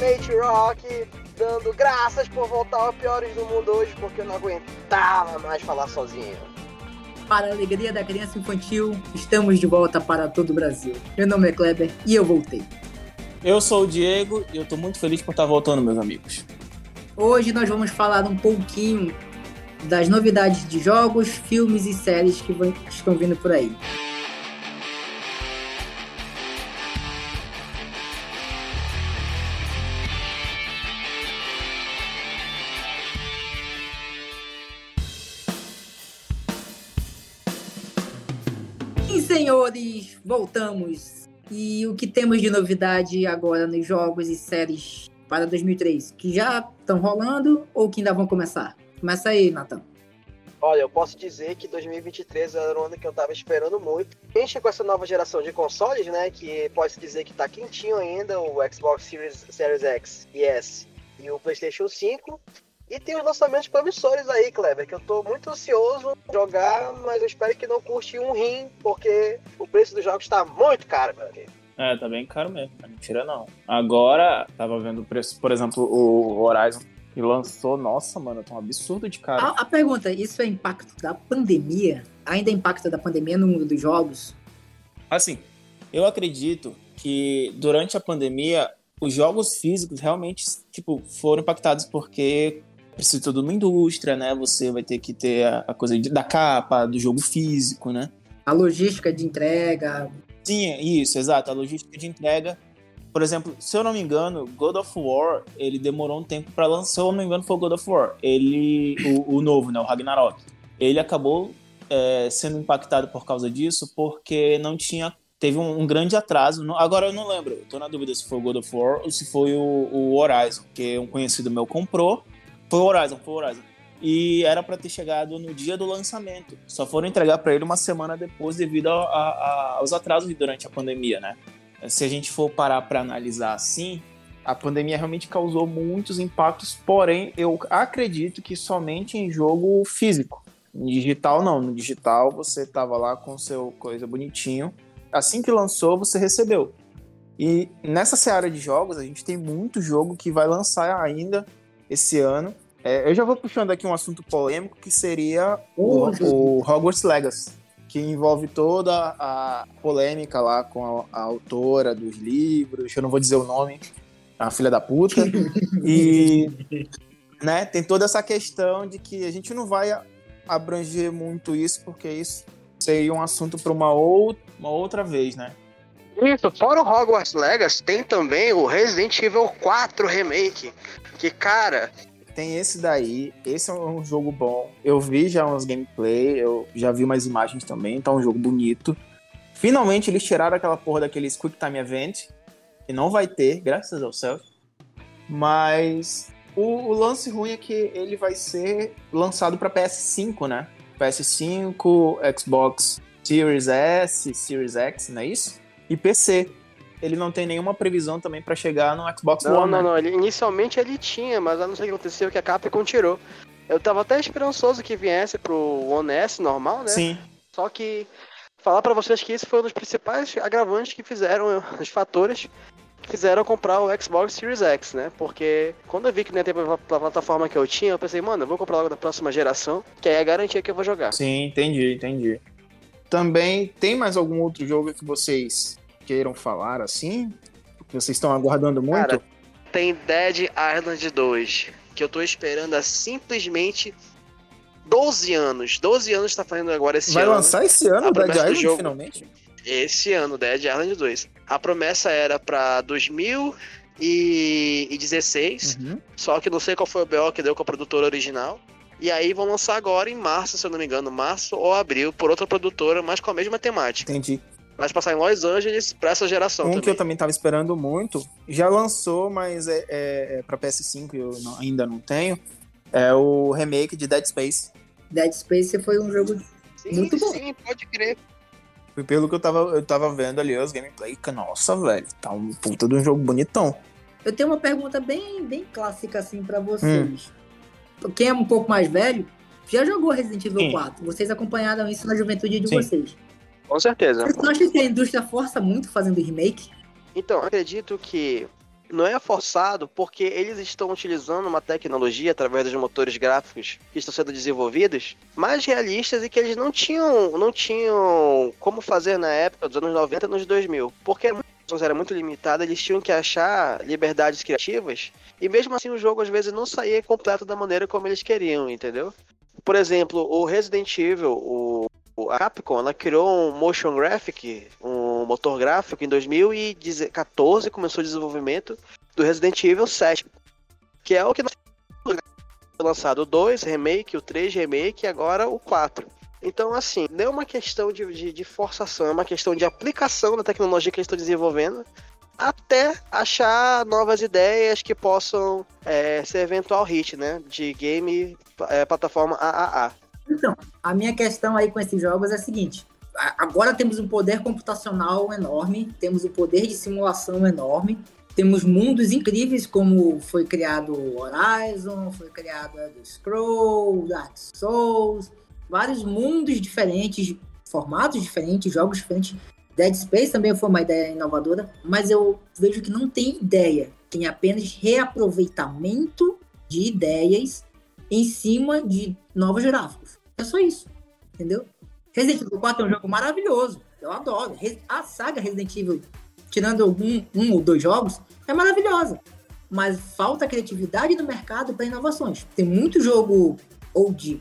Ultimate Rock, dando graças por voltar ao Piores do Mundo hoje, porque eu não aguentava mais falar sozinho. Para a alegria da criança infantil, estamos de volta para todo o Brasil. Meu nome é Kleber e eu voltei. Eu sou o Diego e eu tô muito feliz por estar voltando, meus amigos. Hoje nós vamos falar um pouquinho das novidades de jogos, filmes e séries que estão vindo por aí. Voltamos. E o que temos de novidade agora nos jogos e séries para 2003? Que já estão rolando ou que ainda vão começar? Começa aí, Nathan. Olha, eu posso dizer que 2023 era um ano que eu tava esperando muito. Enche com essa nova geração de consoles, né? Que pode-se dizer que tá quentinho ainda, o Xbox Series, Series X e S e o PlayStation 5. E tem os lançamentos promissores aí, Kleber, que eu tô muito ansioso jogar, mas eu espero que não curte um rim, porque o preço dos jogos tá muito caro, meu amigo. É, tá bem caro mesmo, não é mentira não. Agora, tava vendo o preço, por exemplo, o Horizon que lançou, nossa, mano, tá um absurdo de caro. A, a pergunta, isso é impacto da pandemia? Ainda é impacto da pandemia no mundo dos jogos? Assim, eu acredito que durante a pandemia os jogos físicos realmente tipo foram impactados porque precisa tudo uma indústria, né? Você vai ter que ter a, a coisa da capa, do jogo físico, né? A logística de entrega. Sim, isso, exato. A logística de entrega. Por exemplo, se eu não me engano, God of War, ele demorou um tempo para lançar. Se eu não me engano, foi o God of War. Ele, o, o novo, né? O Ragnarok. Ele acabou é, sendo impactado por causa disso, porque não tinha teve um, um, grande atraso. Agora eu não lembro, eu tô na dúvida se foi o God of War ou se foi o, o Horizon, que um conhecido meu comprou foi o Horizon, foi o Horizon. E era para ter chegado no dia do lançamento. Só foram entregar para ele uma semana depois devido a, a, aos atrasos durante a pandemia, né? Se a gente for parar para analisar assim, a pandemia realmente causou muitos impactos, porém eu acredito que somente em jogo físico. Em digital não, no digital você tava lá com seu coisa bonitinho. Assim que lançou, você recebeu. E nessa seara de jogos, a gente tem muito jogo que vai lançar ainda esse ano. É, eu já vou puxando aqui um assunto polêmico que seria o, o Hogwarts Legacy, que envolve toda a polêmica lá com a, a, autora dos livros, eu não vou dizer o nome, a filha da puta. e né, tem toda essa questão de que a gente não vai abranger muito isso, porque isso seria um assunto para uma, ou, uma outra vez, né? Isso, fora o Hogwarts Legacy, tem também o Resident Evil 4 Remake. Que, cara. Tem esse daí, esse é um jogo bom. Eu vi já uns gameplay, eu já vi umas imagens também, tá um jogo bonito. Finalmente eles tiraram aquela porra daqueles Quick Time Event, que não vai ter, graças ao céu. Mas o, o lance ruim é que ele vai ser lançado para PS5, né? PS5, Xbox Series S, Series X, não é isso? E PC ele não tem nenhuma previsão também para chegar no Xbox não, One. Não, né? não, ele, inicialmente ele tinha, mas eu não sei o que aconteceu, que a Capcom tirou. Eu tava até esperançoso que viesse pro One S normal, né? Sim. Só que falar para vocês que esse foi um dos principais agravantes que fizeram, os fatores que fizeram comprar o Xbox Series X, né? Porque quando eu vi que não ia ter pra plataforma que eu tinha, eu pensei, mano, eu vou comprar logo da próxima geração, que aí é a garantia que eu vou jogar. Sim, entendi, entendi. Também tem mais algum outro jogo que vocês queiram falar assim? Que vocês estão aguardando muito? Cara, tem Dead Island 2, que eu tô esperando há simplesmente 12 anos. 12 anos tá fazendo agora esse Vai ano. Vai lançar esse ano o Dead Island jogo, finalmente? Esse ano, Dead Island 2. A promessa era pra 2016, uhum. só que não sei qual foi o BO que deu com a produtora original. E aí vão lançar agora em março, se eu não me engano, março ou abril, por outra produtora, mas com a mesma temática. Entendi. Vai passar em Los Angeles pra essa geração. Um também. que eu também tava esperando muito, já lançou, mas é, é, é pra PS5 eu não, ainda não tenho. É o remake de Dead Space. Dead Space foi um jogo sim, muito bom. Sim, pode crer. Foi pelo que eu tava, eu tava vendo ali os gameplay. Nossa, velho, tá um puta de um jogo bonitão. Eu tenho uma pergunta bem, bem clássica assim para vocês. Hum. Quem é um pouco mais velho já jogou Resident Evil Sim. 4. Vocês acompanharam isso na juventude de Sim. vocês. Com certeza. Você acha que a indústria força muito fazendo remake? Então, acredito que não é forçado porque eles estão utilizando uma tecnologia através dos motores gráficos que estão sendo desenvolvidos mais realistas e que eles não tinham, não tinham como fazer na época dos anos 90 e nos 2000. Porque era muito limitada, eles tinham que achar liberdades criativas e mesmo assim o jogo às vezes não saía completo da maneira como eles queriam, entendeu? Por exemplo, o Resident Evil, o, a Capcom, ela criou um motion graphic, um motor gráfico em 2014 começou o desenvolvimento do Resident Evil 7, que é o que nós lançado o 2 remake, o 3 remake e agora o 4. Então, assim, não é uma questão de, de, de, forçação, é uma questão de aplicação da tecnologia que eles estão desenvolvendo até achar novas ideias que possam é, ser eventual hit, né? De game é, plataforma AAA. Então, a minha questão aí com esses jogos é a seguinte: agora temos um poder computacional enorme, temos um poder de simulação enorme, temos mundos incríveis como foi criado Horizon, foi criado Elder Scrolls, Dark Souls, vários mundos diferentes, formatos diferentes, jogos diferentes Dead Space também foi uma ideia inovadora, mas eu vejo que não tem ideia, tem apenas reaproveitamento de ideias em cima de novos gráficos. É só isso, entendeu? Resident Evil 4 é um jogo maravilhoso, eu adoro. A saga Resident Evil, tirando um, um ou dois jogos, é maravilhosa. Mas falta criatividade no mercado para inovações. Tem muito jogo old,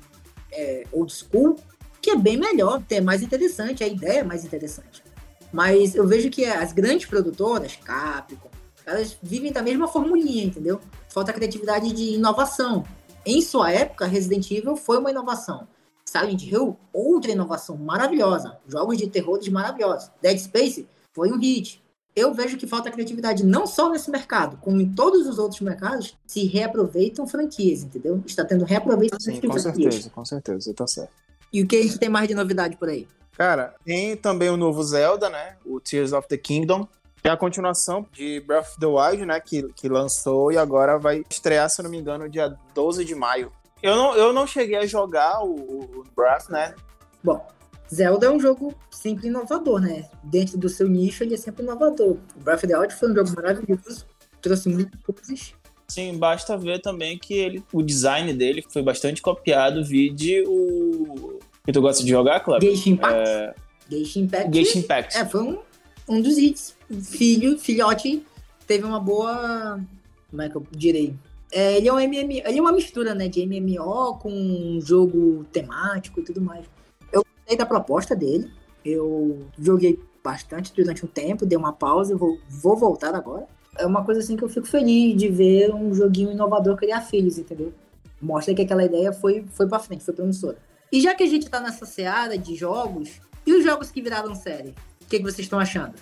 é, old school que é bem melhor, é mais interessante, a ideia é mais interessante. Mas eu vejo que as grandes produtoras, Capcom, elas vivem da mesma formulinha, entendeu? Falta criatividade de inovação. Em sua época, Resident Evil foi uma inovação. Silent Hill, outra inovação maravilhosa. Jogos de terror maravilhosos. Dead Space foi um hit. Eu vejo que falta criatividade não só nesse mercado, como em todos os outros mercados, se reaproveitam franquias, entendeu? Está tendo reaproveitamento Sim, com certeza, com certeza, tá certo. E o que a gente tem mais de novidade por aí? Cara, tem também o novo Zelda, né? O Tears of the Kingdom. É a continuação de Breath of the Wild, né? Que, que lançou e agora vai estrear, se não me engano, dia 12 de maio. Eu não, eu não cheguei a jogar o, o Breath, né? Bom, Zelda é um jogo sempre inovador, né? Dentro do seu nicho, ele é sempre inovador. O Breath of the Wild foi um jogo maravilhoso, trouxe muitas coisas. Sim, basta ver também que ele, o design dele foi bastante copiado, vide o que tu gosta de jogar, Cláudio? Genshin Impact. É... Impact. Genshin Impact. É, foi um, um dos hits. Filho, filhote, teve uma boa. Como é que eu direi? É, ele é um MMO, ele é uma mistura, né, de MMO com um jogo temático e tudo mais. Eu gostei da proposta dele. Eu joguei bastante durante um tempo, dei uma pausa, vou, vou voltar agora. É uma coisa assim que eu fico feliz de ver um joguinho inovador criar filhos, entendeu? Mostra que aquela ideia foi, foi pra frente, foi promissora. E já que a gente tá nessa seara de jogos, e os jogos que viraram série? O que, que vocês estão achando?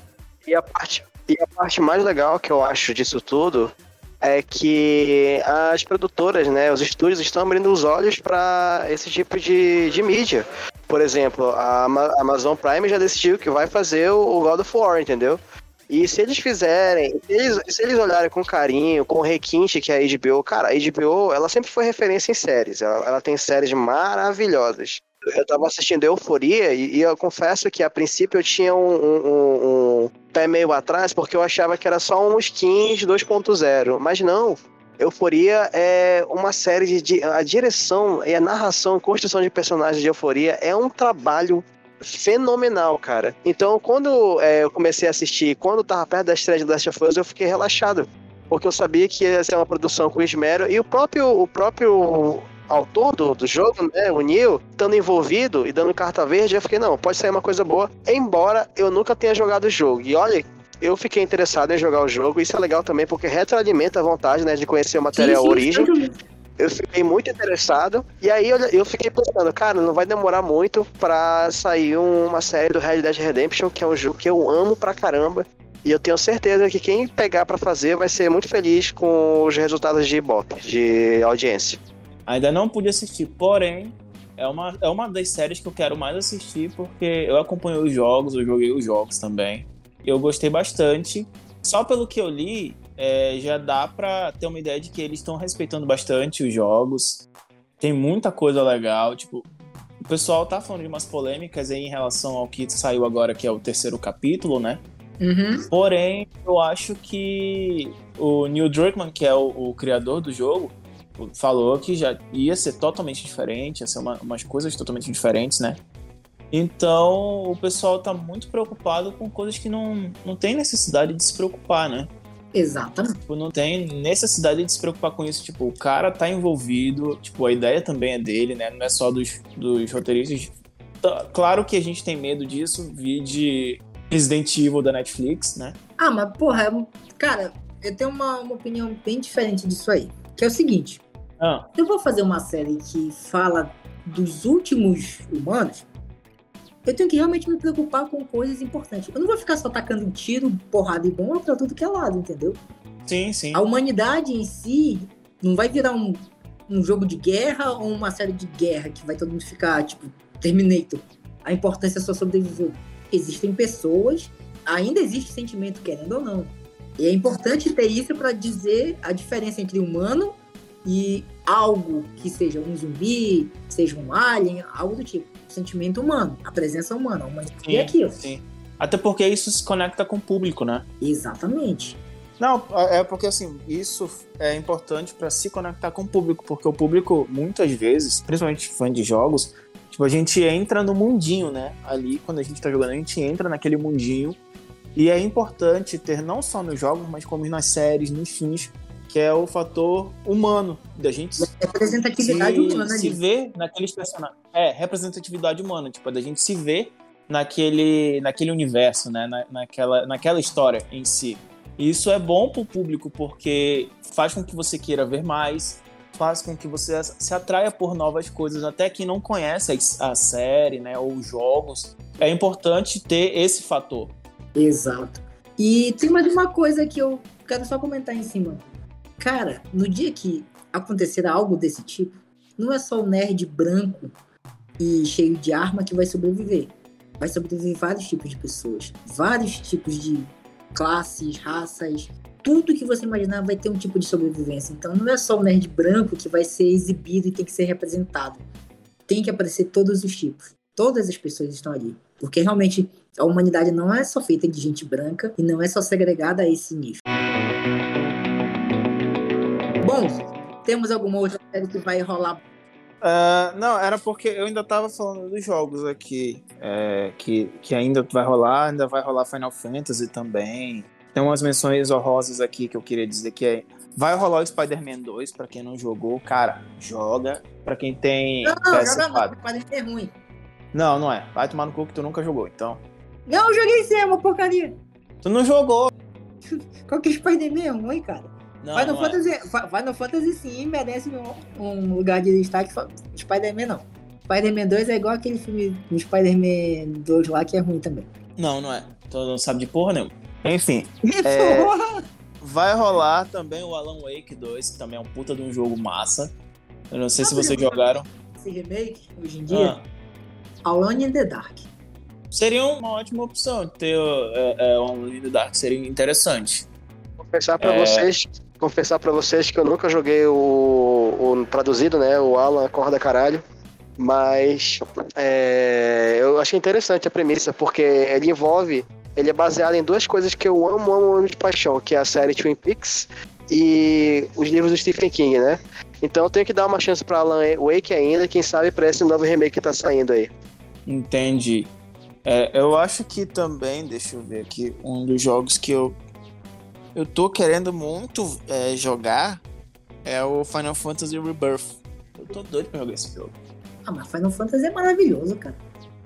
E a, parte, e a parte mais legal que eu acho disso tudo é que as produtoras, né, os estúdios estão abrindo os olhos para esse tipo de, de mídia. Por exemplo, a Amazon Prime já decidiu que vai fazer o God of War, entendeu? E se eles fizerem, se eles, se eles olharem com carinho, com requinte que é a HBO, cara, a HBO, ela sempre foi referência em séries. Ela, ela tem séries maravilhosas. Eu tava assistindo Euforia e, e, eu confesso que a princípio eu tinha um, um, um, pé meio atrás porque eu achava que era só um skins 2.0. Mas não. Euforia é uma série de. A direção e a narração, construção de personagens de Euforia é um trabalho fenomenal, cara. Então, quando é, eu comecei a assistir, quando tava perto da estreia de Last of Us, eu fiquei relaxado. Porque eu sabia que ia ser uma produção com esmero. E o próprio, o próprio autor do, do jogo, né, o Neil, estando envolvido e dando carta verde, eu fiquei, não, pode sair uma coisa boa. Embora eu nunca tenha jogado o jogo. E olha, eu fiquei interessado em jogar o jogo. Isso é legal também, porque retroalimenta a vontade, né, de conhecer o material sim, sim, origem eu fiquei muito interessado. E aí eu, eu fiquei pensando, cara, não vai demorar muito para sair uma série do Red Dead Redemption, que é um jogo que eu amo pra caramba. E eu tenho certeza que quem pegar para fazer vai ser muito feliz com os resultados de Ibope, de audiência. Ainda não pude assistir, porém, é uma, é uma das séries que eu quero mais assistir, porque eu acompanhei os jogos, eu joguei os jogos também. Eu gostei bastante. Só pelo que eu li, é, já dá para ter uma ideia de que eles estão respeitando bastante os jogos. Tem muita coisa legal, tipo, o pessoal tá falando de umas polêmicas aí em relação ao que saiu agora, que é o terceiro capítulo, né? Uhum. Porém, eu acho que o Neil Druckmann, que é o, o criador do jogo, falou que já ia ser totalmente diferente, ia ser uma, umas coisas totalmente diferentes, né? Então o pessoal tá muito preocupado com coisas que não, não tem necessidade de se preocupar, né? Exatamente. Tipo, não tem necessidade de se preocupar com isso. Tipo, o cara tá envolvido, tipo, a ideia também é dele, né? Não é só dos, dos roteiristas. Tá- Claro que a gente tem medo disso, vi de Resident Evil da Netflix, né? Ah, mas porra, é cara, eu tenho uma, uma opinião bem diferente disso aí. Que é o seguinte: Ah, eu vou fazer uma série que fala dos últimos humanos. Eu tenho que realmente me preocupar com coisas importantes. Eu não vou ficar só tacando tiro, porrada e bomba pra tudo que é lado, entendeu? sim, sim. A humanidade em si não vai virar um, um jogo de guerra ou uma série de guerra que vai todo mundo ficar, tipo, Terminator. A importância é só sobreviver. Existem pessoas, ainda existe sentimento, querendo ou não. E é importante ter isso para dizer a diferença entre humano e algo que seja um zumbi, seja um alien, algo do tipo. Sentimento humano, a presença humana, a humanidade é aquilo. Sim. Até porque isso se conecta com o público, né? Exatamente. Não, é porque assim, isso é importante pra se conectar com o público, porque o público, muitas vezes, principalmente fã de jogos, tipo, a gente entra no mundinho, né? Ali, quando a gente tá jogando, a gente entra naquele mundinho. E é importante ter não só nos jogos, mas como nas séries, nos filmes, que é o fator humano, da gente Representatividade se, humana se ali. ver naqueles personagens. É, representatividade humana, tipo, da gente se ver naquele, naquele universo, né? Na, naquela, naquela história em si. E isso é bom pro público porque faz com que você queira ver mais, faz com que você se atraia por novas coisas, até quem não conhece a série, né? Ou os jogos. É importante ter esse fator. Exato. E tem mais uma coisa que eu quero só comentar em cima. Cara, no dia que acontecer algo desse tipo, não é só o nerd branco e cheio de arma que vai sobreviver. Vai sobreviver vários tipos de pessoas, vários tipos de classes, raças. Tudo que você imaginar vai ter um tipo de sobrevivência. Então não é só o nerd branco que vai ser exibido e tem que ser representado. Tem que aparecer todos os tipos. Todas as pessoas estão ali. Porque realmente a humanidade não é só feita de gente branca e não é só segregada a esse nível. Temos alguma outra série que vai rolar? Ah, não, era porque eu ainda tava falando dos jogos aqui, é, que, que ainda vai rolar, ainda vai rolar Final Fantasy também. Tem umas menções honrosas aqui que eu queria dizer que é. Vai rolar o Spider-Man 2, pra quem não jogou, cara, joga. Pra quem tem Não, não, joga PS4. não, pode ser ruim. Não, não é. Vai tomar no cu que tu nunca jogou, então. Não, eu joguei sim, é uma porcaria. Tu não jogou. Qualquer Spider-Man é ruim, cara. Não, Final, não é. Fantasy, Fi- Final Fantasy sim merece um, um lugar de destaque. Spider-Man não. Spider-Man 2 é igual aquele filme do Spider-Man 2 lá que é ruim também. Não, não é. Tu não sabe de porra nenhuma. Enfim, É. Porra! vai rolar também o Alan Wake 2, que também é um puta de um jogo massa. Eu não sei se vocês jogaram. Esse remake, hoje em dia, Ah, Alone in the Dark. seria uma ótima opção ter é, é, Alan in the Dark, seria interessante. Confessar pra É. vocês, confessar para vocês que eu nunca joguei o, o traduzido, né? O Alan Acorda Caralho. Mas é, eu achei interessante a premissa, porque ele envolve. Ele é baseado em duas coisas que eu amo, amo, amo de paixão, que é a série Twin Peaks e os livros do Stephen King, né? Então eu tenho que dar uma chance pra Alan Wake ainda, quem sabe pra esse novo remake que tá saindo aí. Entendi. É, eu acho que também, deixa eu ver aqui, um dos jogos que eu, eu tô querendo muito é, jogar é o Final Fantasy Rebirth. Eu tô doido pra jogar esse jogo. Ah, mas Final Fantasy é maravilhoso, cara.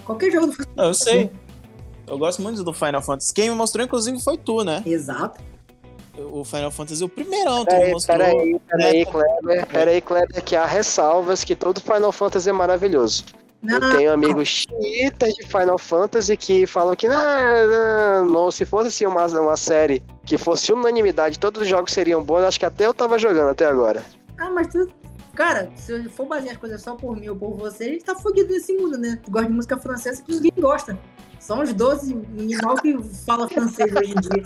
Qualquer jogo do Final Não, eu sei. Eu gosto muito do Final Fantasy. Quem me mostrou, inclusive, foi tu, né? Exato. O Final Fantasy, o primeirão, tu me Peraí, mostrou. peraí, peraí, né? Kleber, peraí, Kleber, que há ressalvas que todo Final Fantasy é maravilhoso. Não, Eu tenho amigos chiitas de Final Fantasy que falam que não, não, se fosse assim, uma, uma série que fosse unanimidade, todos os jogos seriam bons, acho que até eu tava jogando até agora. Ah, mas tu. Cara, se for basear as coisas só por mim ou por você, a gente tá fudido nesse mundo, né? Tu gosta de música francesa que ninguém gosta. São os 12 animal que fala francês hoje em dia.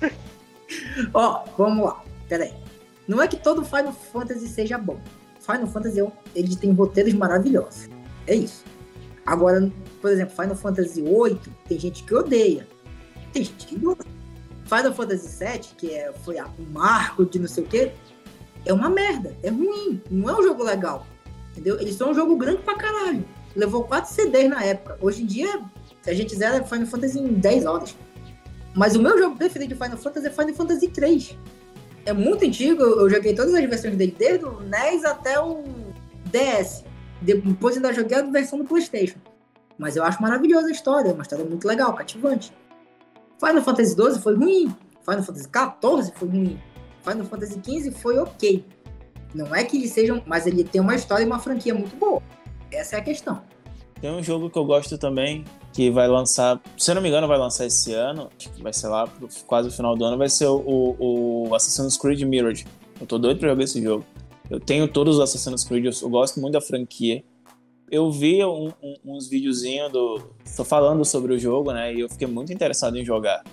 Ó, vamos lá. Pera aí. Não é que todo Final Fantasy seja bom. Final Fantasy é ele tem roteiros maravilhosos. É isso. Agora, por exemplo, Final Fantasy VIII, tem gente que odeia. Tem gente que gosta. Final Fantasy VII, que é, foi um marco de não sei o quê, é uma merda. É ruim. Não é um jogo legal. Entendeu? Eles são um jogo grande pra caralho. Levou 4 CDs na época. Hoje em dia, a gente zera Final Fantasy em 10 horas. Mas o meu jogo preferido de Final Fantasy é Final Fantasy 3. É muito antigo, eu joguei todas as versões dele, desde o NES até o DS. Depois ainda joguei a versão do PlayStation. Mas eu acho maravilhosa a história, é uma história muito legal, cativante. Final Fantasy XII foi ruim. Final Fantasy XIV foi ruim. Final Fantasy XV foi ok. Não é que eles sejam, mas ele tem uma história e uma franquia muito boa. Essa é a questão. Tem um jogo que eu gosto também, que vai lançar, se eu não me engano, vai lançar esse ano, vai ser lá quase o final do ano, vai ser o, o Assassin's Creed Mirage. Eu tô doido pra jogar esse jogo. Eu tenho todos os Assassin's Creed, eu gosto muito da franquia. Eu vi um, um, uns videozinhos do. Tô falando sobre o jogo, né? E eu fiquei muito interessado em jogar.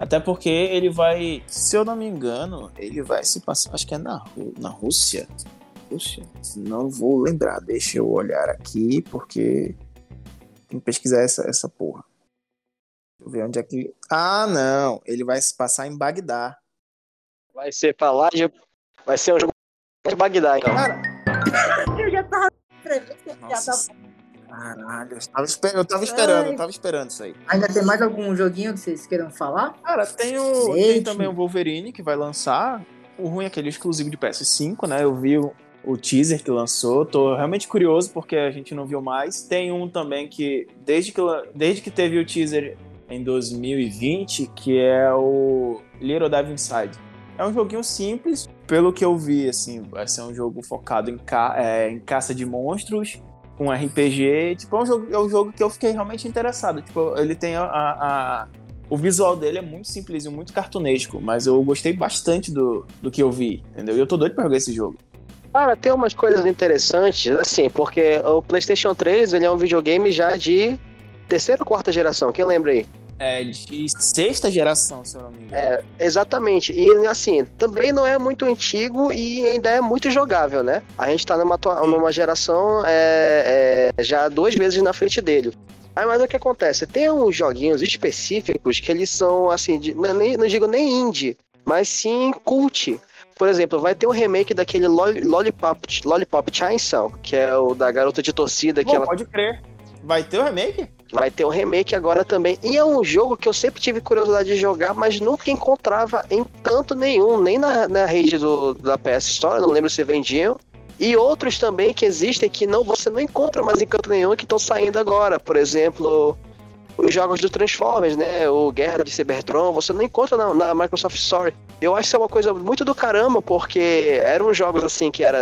Até porque ele vai, se eu não me engano, ele vai se passar, acho que é na, na Rússia. Rússia? Não vou lembrar, deixa eu olhar aqui, porque tem que pesquisar essa, essa porra. Deixa eu ver onde é que. Ah, não! Ele vai se passar em Bagdá. Vai ser pra lá de. Vai ser um jogo de Bagdá, então. Cara, eu já tava. Nossa, Caralho, eu tava, esper... eu tava esperando, Ai. eu tava esperando isso aí. Ainda tem mais algum joguinho que vocês queiram falar? Cara, tem, o... tem também o Wolverine que vai lançar. O ruim é que ele é exclusivo de PS5, né? Eu vi o teaser que lançou. Tô realmente curioso porque a gente não viu mais. Tem um também que, desde que, desde que teve o teaser em 2020, que é o Little Dive Inside. É um joguinho simples, pelo que eu vi, assim, vai ser um jogo focado em, ca é, em caça de monstros, com RPG. Tipo, é um, jogo, é um jogo que eu fiquei realmente interessado. Tipo, ele tem a, a o visual dele é muito simples e muito cartunesco, mas eu gostei bastante do, do que eu vi, entendeu? E eu tô doido pra jogar esse jogo. Cara, tem umas coisas interessantes, assim, porque o PlayStation 3 ele é um videogame já de terceira ou quarta geração, quem lembra aí? É de sexta geração, se eu não me engano. É, exatamente. E assim, também não é muito antigo e ainda é muito jogável, né? A gente tá numa, numa geração é, é, já duas vezes na frente dele. Aí, mas o que acontece? Tem uns joguinhos específicos que eles são, assim, de, não, não digo nem indie, mas sim cult. Por exemplo, vai ter um remake daquele Lollipop, Lollipop Chainsaw, que é o da garota de torcida. Pô, que ela... pode crer. Vai ter o um remake? Vai ter um remake agora também. E é um jogo que eu sempre tive curiosidade de jogar, mas nunca encontrava em tanto nenhum, nem na, na rede do, da PS Store, não lembro se vendiam. E outros também que existem que não você não encontra mais em canto nenhum que estão saindo agora. Por exemplo, os jogos do Transformers, né? O Guerra de Cybertron, você não encontra na, na, Microsoft Store. Eu acho que é uma coisa muito do caramba, porque eram jogos assim que eram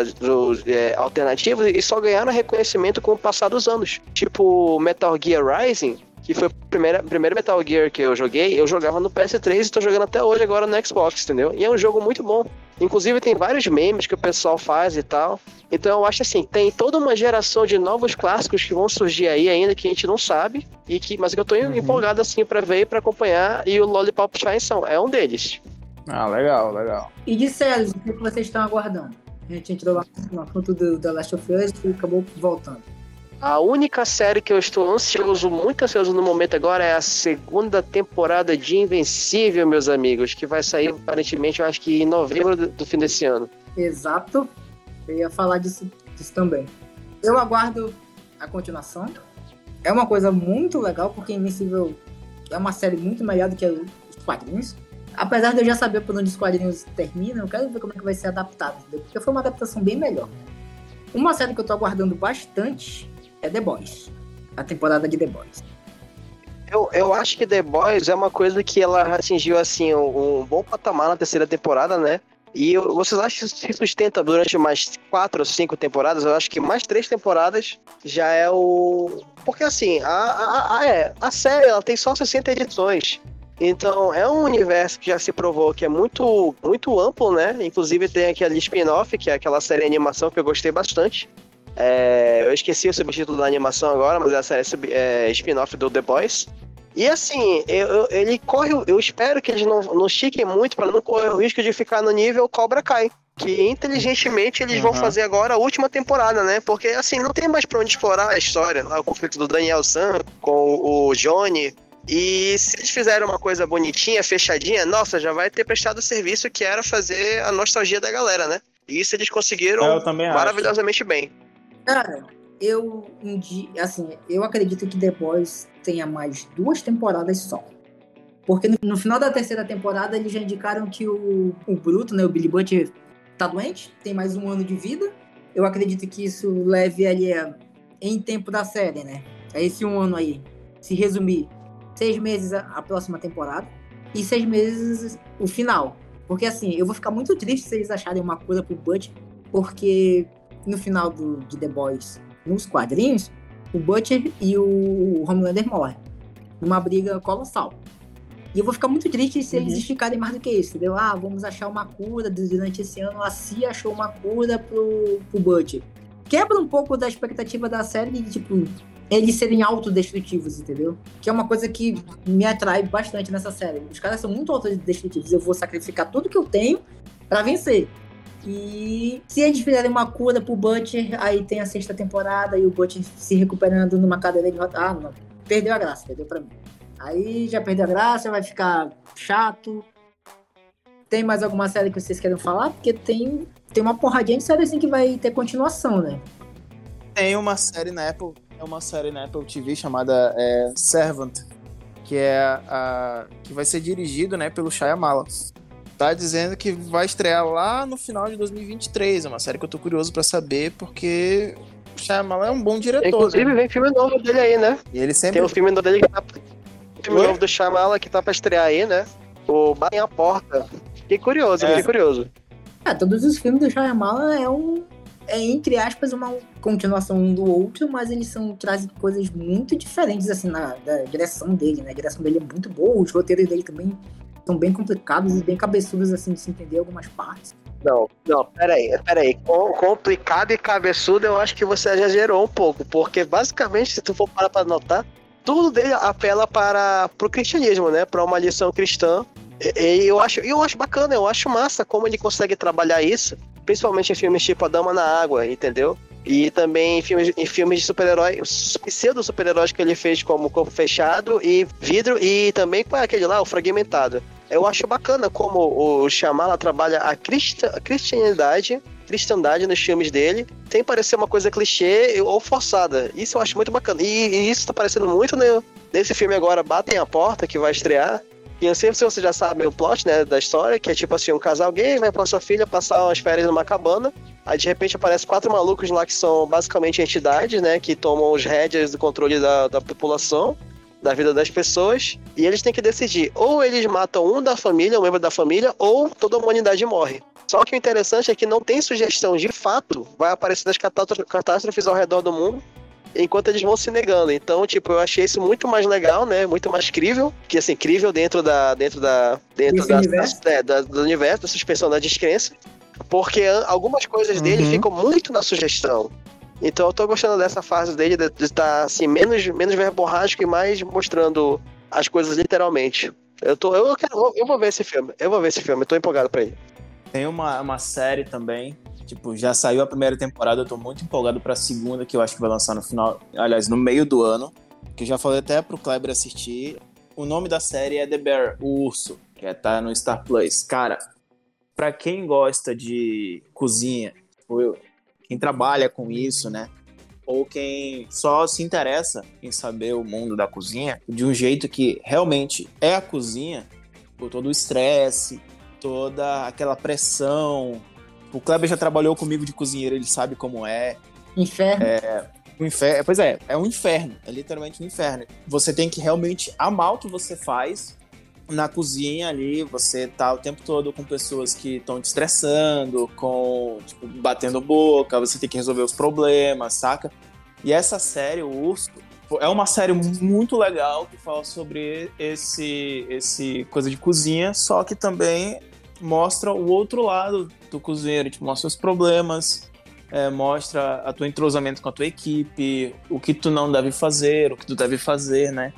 é, alternativos e só ganharam reconhecimento com o passar dos anos. Tipo Metal Gear Rising, que foi o primeiro, primeiro Metal Gear que eu joguei, eu jogava no PS3 e tô jogando até hoje agora no Xbox, entendeu? E é um jogo muito bom. Inclusive tem vários memes que o pessoal faz e tal. Então eu acho assim, tem toda uma geração de novos clássicos que vão surgir aí ainda que a gente não sabe e que mas que eu tô uhum. empolgado assim para ver e para acompanhar e o Lollipop Chainsaw é um deles. Ah, legal, legal. E de séries, o que vocês estão aguardando? A gente entrou lá no assunto do The Last of Us e acabou voltando. A única série que eu estou ansioso, muito ansioso no momento agora é a segunda temporada de Invencível, meus amigos, que vai sair aparentemente, eu acho que em novembro do, fim desse ano. Exato. Eu ia falar disso, disso também. Eu aguardo a continuação. É uma coisa muito legal, porque Invencível é uma série muito melhor do que os quadrinhos. Apesar de eu já saber por onde os quadrinhos terminam, eu quero ver como é que vai ser adaptado, porque foi uma adaptação bem melhor. Uma série que eu tô aguardando bastante é The Boys. A temporada de The Boys. Eu, eu acho que The Boys é uma coisa que ela atingiu assim um, um bom patamar na terceira temporada, né? E vocês acham que se sustenta durante mais quatro ou cinco temporadas? Eu acho que mais três temporadas já é o. Porque assim, a, a, a, é, a série ela tem só 60 edições. Então é um universo que já se provou que é muito, muito amplo, né? Inclusive tem aquele spin-off, que é aquela série de animação que eu gostei bastante. É, eu esqueci o subtítulo da animação agora, mas essa é, é spin-off do The Boys. E assim, eu, eu, ele corre. Eu espero que eles não, não estiquem muito para não correr o risco de ficar no nível Cobra Kai. que inteligentemente eles vão Uhum. fazer agora a última temporada, né? Porque assim, não tem mais pra onde explorar a história, lá, o conflito do Daniel San com o Johnny. E se eles fizerem uma coisa bonitinha, fechadinha, nossa, já vai ter prestado o serviço que era fazer a nostalgia da galera, né? E isso eles conseguiram É, também acho. maravilhosamente bem. Cara, eu assim, eu acredito que The Boys tenha mais duas temporadas só. Porque no, final da terceira temporada eles já indicaram que o, o Bruto, né, o Billy Butcher, tá doente, tem mais um ano de vida. Eu acredito que isso leve a- em tempo da série, né? É esse um ano aí. Se resumir, seis meses a, a próxima temporada e seis meses o final. Porque assim, eu vou ficar muito triste se eles acharem uma cura pro Butcher, porque no final do, de The Boys, nos quadrinhos, o Butcher e o Homelander morrem. Numa briga colossal. E eu vou ficar muito triste se eles Uhum. esticarem mais do que isso, entendeu? Ah, vamos achar uma cura durante esse ano. A CIA achou uma cura pro, pro Butcher. Quebra um pouco da expectativa da série de, tipo, eles serem autodestrutivos, entendeu? Que é uma coisa que me atrai bastante nessa série. Os caras são muito autodestrutivos. Eu vou sacrificar tudo que eu tenho pra vencer. E se eles fizerem uma cura pro Butcher, aí tem a sexta temporada e o Butcher se recuperando numa cadeira de roda. Ah, não. Perdeu a graça, perdeu pra mim. Aí já perdeu a graça, vai ficar chato. Tem mais alguma série que vocês querem falar? Porque tem, tem uma porradinha de série assim que vai ter continuação, né? Tem uma série na Apple, é uma série na Apple TV chamada é, Servant, que é a que vai ser dirigido, né, pelo Shyamala. Tá dizendo que vai estrear lá no final de 2023. É uma série que eu tô curioso pra saber porque o Shyamala é um bom diretor, Inclusive, né? vem filme novo dele aí, né? E ele sempre Tem um filme novo dele que tá. filme Oi? novo do Shyamala que tá pra estrear aí, né? O Batem a Porta. Fiquei curioso, É. fiquei curioso. Ah, todos os filmes do Shyamalan é um é entre aspas uma continuação um do outro, mas eles são trazem coisas muito diferentes assim na da direção dele, né? A direção dele é muito boa, os roteiros dele também são bem complicados e bem cabeçudos assim de se entender algumas partes. Não, não, peraí, peraí. Com- complicado e cabeçudo, eu acho que você exagerou um pouco, porque basicamente, se tu for parar pra notar, tudo dele apela para pro cristianismo, né? Para uma lição cristã. E, e eu acho, eu acho bacana, eu acho massa como ele consegue trabalhar isso, principalmente em filmes tipo A Dama na Água, entendeu? E também em filmes, em filmes de super-herói, os pseudo super-heróis que ele fez como Corpo Fechado e Vidro, e também com aquele lá, o Fragmentado. Eu acho bacana como o Shyamala trabalha a, crista, a cristianidade, cristandade nos filmes dele, sem parecer uma coisa clichê ou forçada. Isso eu acho muito bacana. E, e isso tá parecendo muito né, nesse filme agora, Batem a Porta, que vai estrear. E eu sei se você já sabe o plot, né, da história, que é tipo assim, um casal gay vai pra sua filha passar umas férias numa cabana, aí de repente aparecem quatro malucos lá que são basicamente entidades, né, que tomam os rédeas do controle da, da população, da vida das pessoas, e eles têm que decidir, ou eles matam um da família, um membro da família, ou toda a humanidade morre. Só que o interessante é que não tem sugestão de fato, vai aparecer das catástrofe- catástrofes ao redor do mundo, enquanto eles vão se negando. Então, tipo, eu achei isso muito mais legal, né? Muito mais crível, que assim, crível dentro da dentro da dentro da, universo? é, da- do universo, da suspensão da descrença, porque algumas coisas dele Uhum. ficam muito na sugestão. Então, eu tô gostando dessa fase dele de estar assim menos menos verborrágico e mais mostrando as coisas literalmente. Eu tô eu quero eu vou ver esse filme. Eu vou ver esse filme, eu tô empolgado pra ele. Tem uma, uma série também, tipo, já saiu a primeira temporada, eu tô muito empolgado pra segunda, que eu acho que vai lançar no final, aliás, no meio do ano, que eu já falei até pro Kleber assistir. O nome da série é The Bear, o Urso, que é, tá no Star Plus. Cara, pra quem gosta de cozinha, tipo, eu- quem trabalha com isso, né? Ou quem só se interessa em saber o mundo da cozinha de um jeito que realmente é a cozinha, por todo o estresse, toda aquela pressão. O Kleber já trabalhou comigo de cozinheiro, ele sabe como é. Inferno. O inferno, pois é, é um inferno, é literalmente um inferno. Você tem que realmente amar o que você faz na cozinha ali, você tá o tempo todo com pessoas que estão te estressando, com, tipo, batendo boca, você tem que resolver os problemas, saca? E essa série, o Urso, é uma série muito legal que fala sobre esse, esse coisa de cozinha, só que também mostra o outro lado do cozinheiro, tipo, mostra os problemas, é, mostra a tua entrosamento com a tua equipe, o que tu não deve fazer, o que tu deve fazer, né?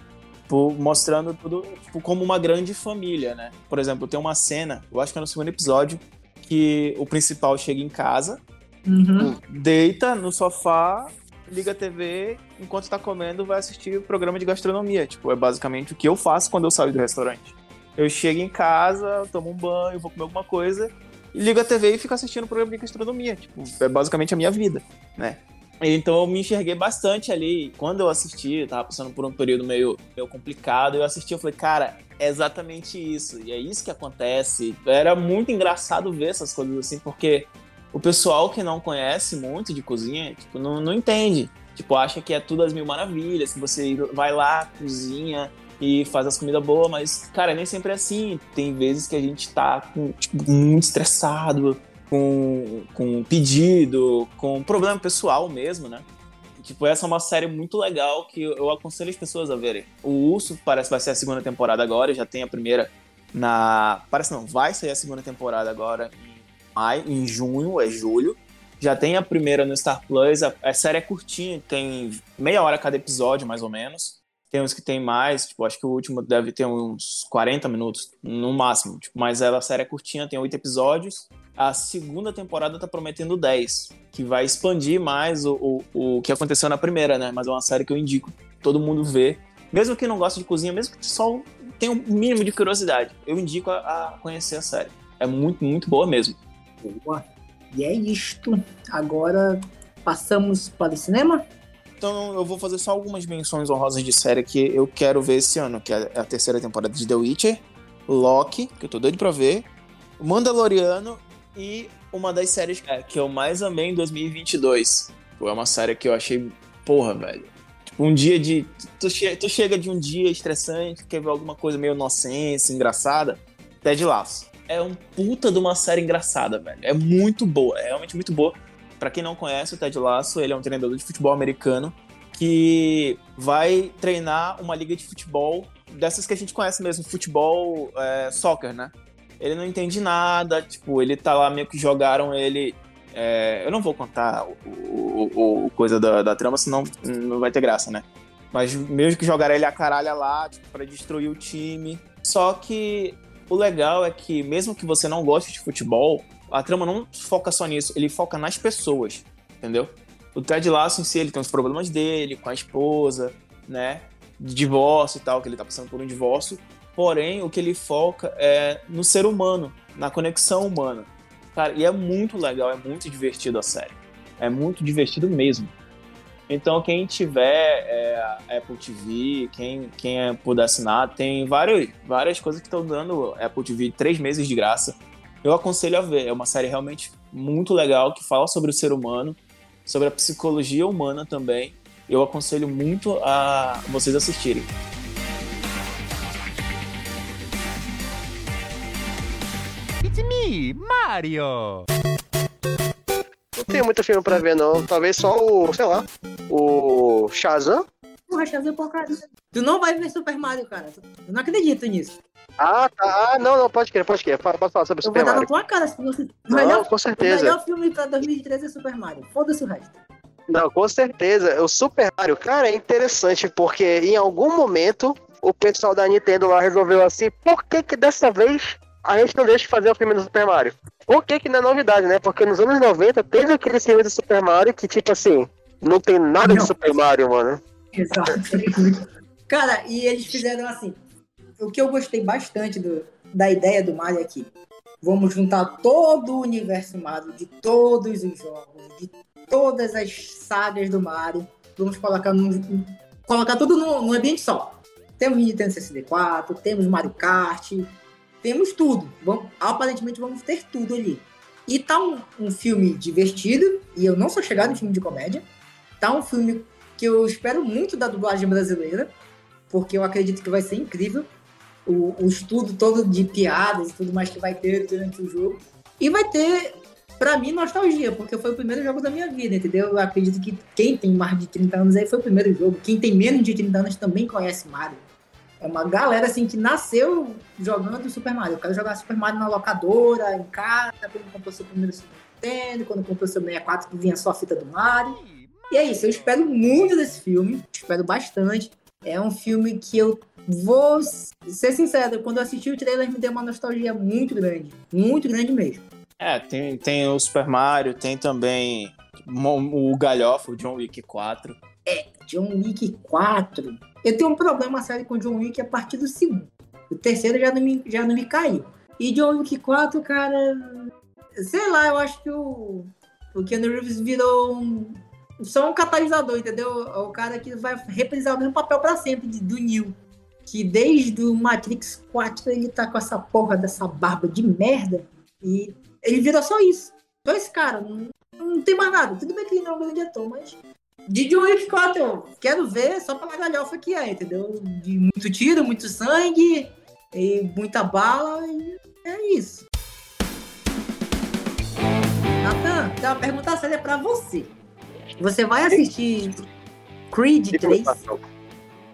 Tipo, mostrando tudo tipo, como uma grande família, né? Por exemplo, tem uma cena, eu acho que é no segundo episódio, que o principal chega em casa, Uhum. deita no sofá, liga a TV, enquanto tá comendo, vai assistir o programa de gastronomia. Tipo, é basicamente o que eu faço quando eu saio do restaurante. Eu chego em casa, tomo um banho, vou comer alguma coisa, e ligo a TV e fico assistindo o programa de gastronomia. Tipo, é basicamente a minha vida, né? Então eu me enxerguei bastante ali. Quando eu assisti, eu tava passando por um período meio, meio complicado, eu assisti eu falei, cara, é exatamente isso. E é isso que acontece. Era muito engraçado ver essas coisas assim, porque o pessoal que não conhece muito de cozinha, tipo, não, não entende. Tipo, acha que é tudo as mil maravilhas, que você vai lá, cozinha e faz as comidas boas, mas, cara, nem sempre é assim. Tem vezes que a gente tá com, tipo, muito estressado, com, com pedido, com problema pessoal mesmo, né? Tipo, essa é uma série muito legal que eu aconselho as pessoas a verem. O Urso parece vai ser a segunda temporada agora, já tem a primeira na. Parece não, vai sair a segunda temporada agora em maio, em junho, é julho. Já tem a primeira no Star Plus. A, a série é curtinha, tem meia hora cada episódio, mais ou menos. Tem uns que tem mais, tipo, acho que o último deve ter uns 40 minutos, no máximo. Tipo, mas ela, a série é curtinha, tem oito episódios. A segunda temporada tá prometendo 10, que vai expandir mais o, o, o que aconteceu na primeira, né? Mas é uma série que eu indico todo mundo ver. Mesmo que não goste de cozinha, mesmo que só tenha um mínimo de curiosidade, eu indico a, a conhecer a série. É muito, muito boa mesmo. Boa. E é isto. Agora passamos para o cinema? Então eu vou fazer só algumas menções honrosas de série que eu quero ver esse ano, que é a terceira temporada de The Witcher, Loki, que eu tô doido pra ver, Mandaloriano e uma das séries que eu mais amei em 2022. É uma série que eu achei, porra, velho. Tipo, um dia de. Tu, che tu chega de um dia estressante, quer ver alguma coisa meio inocência, engraçada. Ted Laço. É um puta de uma série engraçada, velho. É muito boa, é realmente muito boa. Para quem não conhece, o Ted Lasso, ele é um treinador de futebol americano que vai treinar uma liga de futebol dessas que a gente conhece mesmo, futebol, é, soccer, né? Ele não entende nada, tipo, ele tá lá meio que jogaram ele. É, eu não vou contar o, o, o coisa da, da, trama, senão não vai ter graça, né? Mas meio que jogaram ele a caralha lá, tipo, pra destruir o time. Só que o legal é que, mesmo que você não goste de futebol, a trama não foca só nisso, ele foca nas pessoas, entendeu? O Ted Lasso em si, ele tem os problemas dele com a esposa, né? De divórcio e tal, que ele tá passando por um divórcio. Porém, o que ele foca é no ser humano, na conexão humana. Cara, e é muito legal, é muito divertido a série. É muito divertido mesmo. Então, quem tiver é, Apple TV, quem, quem é, puder assinar, tem várias, várias coisas que estão dando Apple TV três meses de graça eu aconselho a ver. É uma série realmente muito legal que fala sobre o ser humano, sobre a psicologia humana também. Eu aconselho muito a vocês assistirem. It's me, Mario! Não tem muito filme pra ver, não. Talvez só o, sei lá, o Shazam. Porra, Shazam porcaria. Tu não vai ver Super Mario, cara. Eu não acredito nisso. Ah, tá. Ah, não, não, pode crer, pode crer. Pode falar sobre Eu Super vou dar na Mario. tua cara se você. Não, melhor, com o certeza. melhor filme pra 2013 é Super Mario. Foda-se o resto. Não, com certeza. O Super Mario, cara, é interessante porque em algum momento o pessoal da Nintendo lá resolveu assim, por que que dessa vez a gente não deixa de fazer o filme do Super Mario? Por que que não é novidade, né? Porque nos anos 90 teve aquele filme do Super Mario que, tipo assim, não tem nada de Não. Super Mario, mano. Exato. Cara, e eles fizeram assim. O que eu gostei bastante do- da ideia do Mario aqui. Vamos juntar todo o universo Mario, de todos os jogos, de todas as sagas do Mario. Vamos colocar, num, colocar tudo num, num ambiente só. Temos Nintendo 64, temos Mario Kart, temos tudo. Vamos, aparentemente vamos ter tudo ali. E tá um, um filme divertido, e eu não sou chegado em filme de comédia. Tá um filme que eu espero muito da dublagem brasileira, porque eu acredito que vai ser incrível. O, o estudo todo de piadas e tudo mais que vai ter durante o jogo. E vai ter, pra mim, nostalgia, porque foi o primeiro jogo da minha vida, entendeu? Eu acredito que quem tem mais de 30 anos aí foi o primeiro jogo. Quem tem menos de 30 anos também conhece Mario. É uma galera assim que nasceu jogando Super Mario. Eu quero jogar Super Mario na locadora, em casa, quando comprou seu primeiro Super Nintendo, quando comprou seu 64 que vinha só a fita do Mario. E é isso, eu espero muito desse filme, espero bastante. É um filme que eu vou ser sincero, quando eu assisti o trailer me deu uma nostalgia muito grande, muito grande mesmo. É, tem, tem o Super Mario, tem também o Galhofa, o John Wick 4. É, John Wick 4. Eu tenho um problema sério com John Wick a partir do segundo. O terceiro já não me, já não me caiu. E John Wick 4, cara. Sei lá, eu acho que o, o Keanu Reeves virou um, só um catalisador, entendeu? É o cara que vai reprisar o mesmo papel para sempre de, do Neil. Que desde o Matrix 4 ele tá com essa porra dessa barba de merda. E ele vira só isso. Só esse cara. Não, não tem mais nada. Tudo bem que ele não é um grande ator, mas. De John Wick 4, eu quero ver só pra galhofa que é, entendeu? De muito tiro, muito sangue, e muita bala, e é isso. Natan, tem uma pergunta séria pra você. Você vai assistir Creed 3?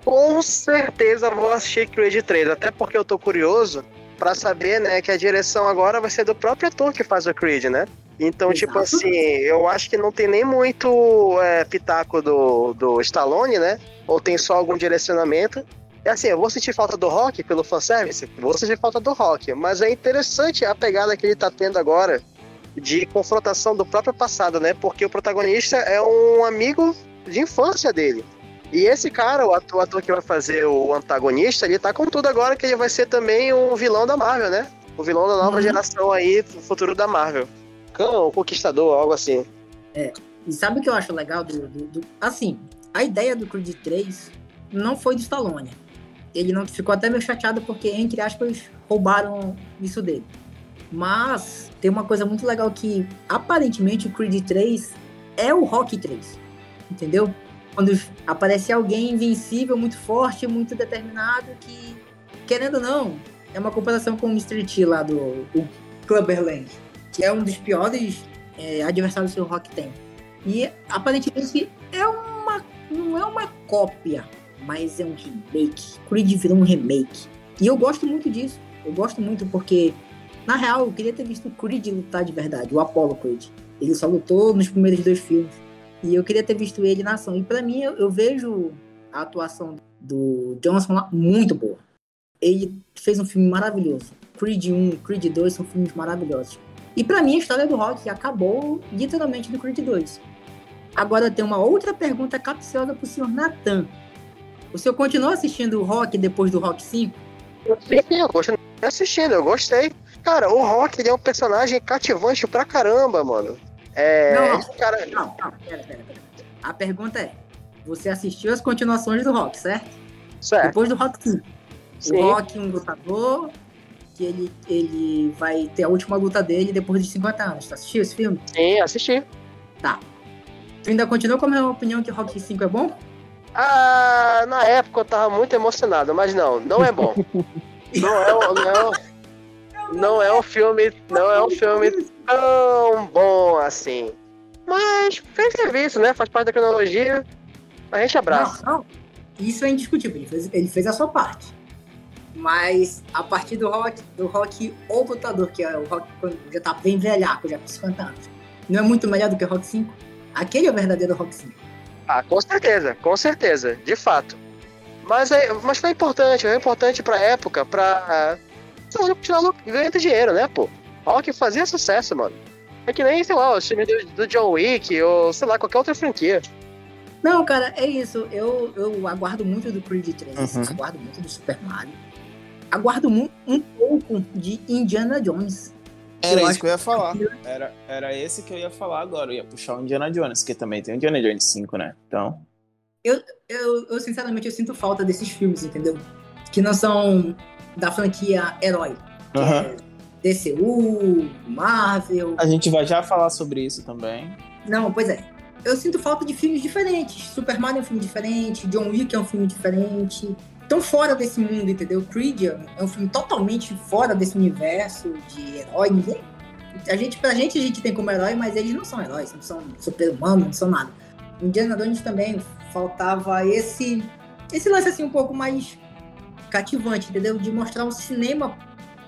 Com certeza vou assistir Creed 3, até porque eu tô curioso para saber, né, que a direção agora vai ser do próprio ator que faz o Creed, né? Então, tipo Exato. tipo assim, eu acho que não tem nem muito é, pitaco do, do Stallone, né? Ou tem só algum direcionamento. É assim, eu vou sentir falta do rock pelo fanservice? Vou sentir falta do rock. Mas é interessante a pegada que ele tá tendo agora de confrontação do próprio passado, né? Porque o protagonista é um amigo de infância dele. E esse cara, o ator, ator que vai fazer o antagonista, ele tá com tudo agora que ele vai ser também o vilão da Marvel, né? O vilão da nova uhum. geração aí, futuro da Marvel. Cão, conquistador, algo assim. É. E sabe o que eu acho legal do, do, do, Assim, a ideia do Creed 3 não foi do Stallone. Ele não ficou até meio chateado porque, entre aspas, roubaram isso dele. Mas tem uma coisa muito legal que aparentemente o Creed 3 é o Rock 3. Entendeu? Quando aparece alguém invencível, muito forte, muito determinado, que, querendo ou não, é uma comparação com o Mr. T lá do Clubberland, que é um dos piores é, adversários que o Rock tem. E aparentemente é uma. não é uma cópia, mas é um remake. Creed virou um remake. E eu gosto muito disso. Eu gosto muito porque na real, eu queria ter visto o Creed lutar de verdade, o Apollo Creed. Ele só lutou nos primeiros dois filmes. E eu queria ter visto ele na ação. E para mim, eu, eu, vejo a atuação do Johnson lá muito boa. Ele fez um filme maravilhoso. Creed 1, Creed 2 são filmes maravilhosos. E para mim, a história do Rock acabou literalmente no Creed 2. Agora tem uma outra pergunta capciosa pro senhor Nathan. O senhor continuou assistindo o Rock depois do Rock 5? Sim, eu continuei assistindo, eu gostei. Cara, o Rock ele é um personagem cativante pra caramba, mano. É. Não, não, cara... não, não pera, pera, pera. A pergunta é: você assistiu as continuações do Rock, certo? Certo. Depois do Rock 5. Sim. O Rock, um lutador, que ele, ele vai ter a última luta dele depois de 50 anos. Tu assistiu esse filme? Sim, assisti. Tá. Tu ainda continua com a minha opinião que Rock 5 é bom? Ah, na época eu tava muito emocionado, mas não, não é bom. não é, não é, não é um filme, não é um filme tão bom assim. Mas fez serviço, né? Faz parte da cronologia. A gente abraça. Não, não. Isso é indiscutível. Ele fez, ele fez a sua parte. Mas a partir do rock, do rock ou lutador, que é o rock já tá bem velhaco, já com 50 anos, não é muito melhor do que o Rock 5? Aquele é o verdadeiro Rock 5. Ah, com certeza, com certeza, de fato. Mas, é, mas foi importante, foi importante pra época, pra maluco tirar ganhando dinheiro, né, pô? Rock fazia sucesso, mano. É que nem, sei lá, o do, do John Wick ou, sei lá, qualquer outra franquia. Não, cara, é isso. Eu, eu aguardo muito do Creed 3, uhum. aguardo muito do Super Mario. Aguardo muito, um pouco de Indiana Jones. Era eu isso que eu ia falar. Era, era esse que eu ia falar agora. Eu ia puxar o Indiana Jones, que também tem o Indiana Jones 5, né? Então. Eu, eu, eu, sinceramente, eu sinto falta desses filmes, entendeu? Que não são da franquia Herói. Uhum. É DCU, Marvel. A gente vai já falar sobre isso também. Não, pois é. Eu sinto falta de filmes diferentes. Super Mario é um filme diferente, John Wick é um filme diferente. Tão fora desse mundo, entendeu? Creed é um filme totalmente fora desse universo de herói. A gente, pra gente, a gente tem como herói, mas eles não são heróis, não são super-humanos, não são nada. Indiana Jones também faltava esse, esse lance assim um pouco mais cativante, entendeu? De mostrar um cinema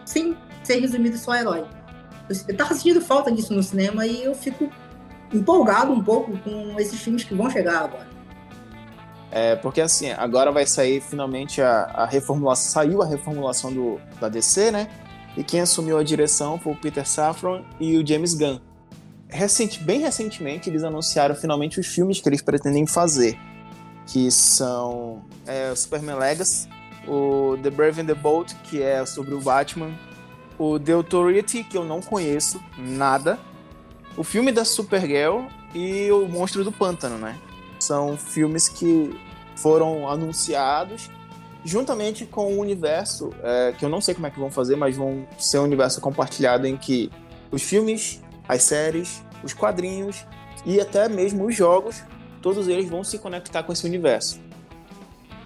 sem ser resumido só herói. Eu tava sentindo falta disso no cinema e eu fico empolgado um pouco com esses filmes que vão chegar agora. É, porque assim, agora vai sair finalmente a, a reformulação. Saiu a reformulação do, da DC, né? E quem assumiu a direção foi o Peter Safran e o James Gunn. Recente, bem recentemente, eles anunciaram finalmente os filmes que eles pretendem fazer, que são é, Superman Legacy, o The Brave and the Bold, que é sobre o Batman, o The Authority, que eu não conheço nada, o filme da Supergirl e o Monstro do Pântano, né? São filmes que foram anunciados juntamente com o universo, é, que eu não sei como é que vão fazer, mas vão ser um universo compartilhado em que os filmes, as séries, os quadrinhos e até mesmo os jogos, todos eles vão se conectar com esse universo.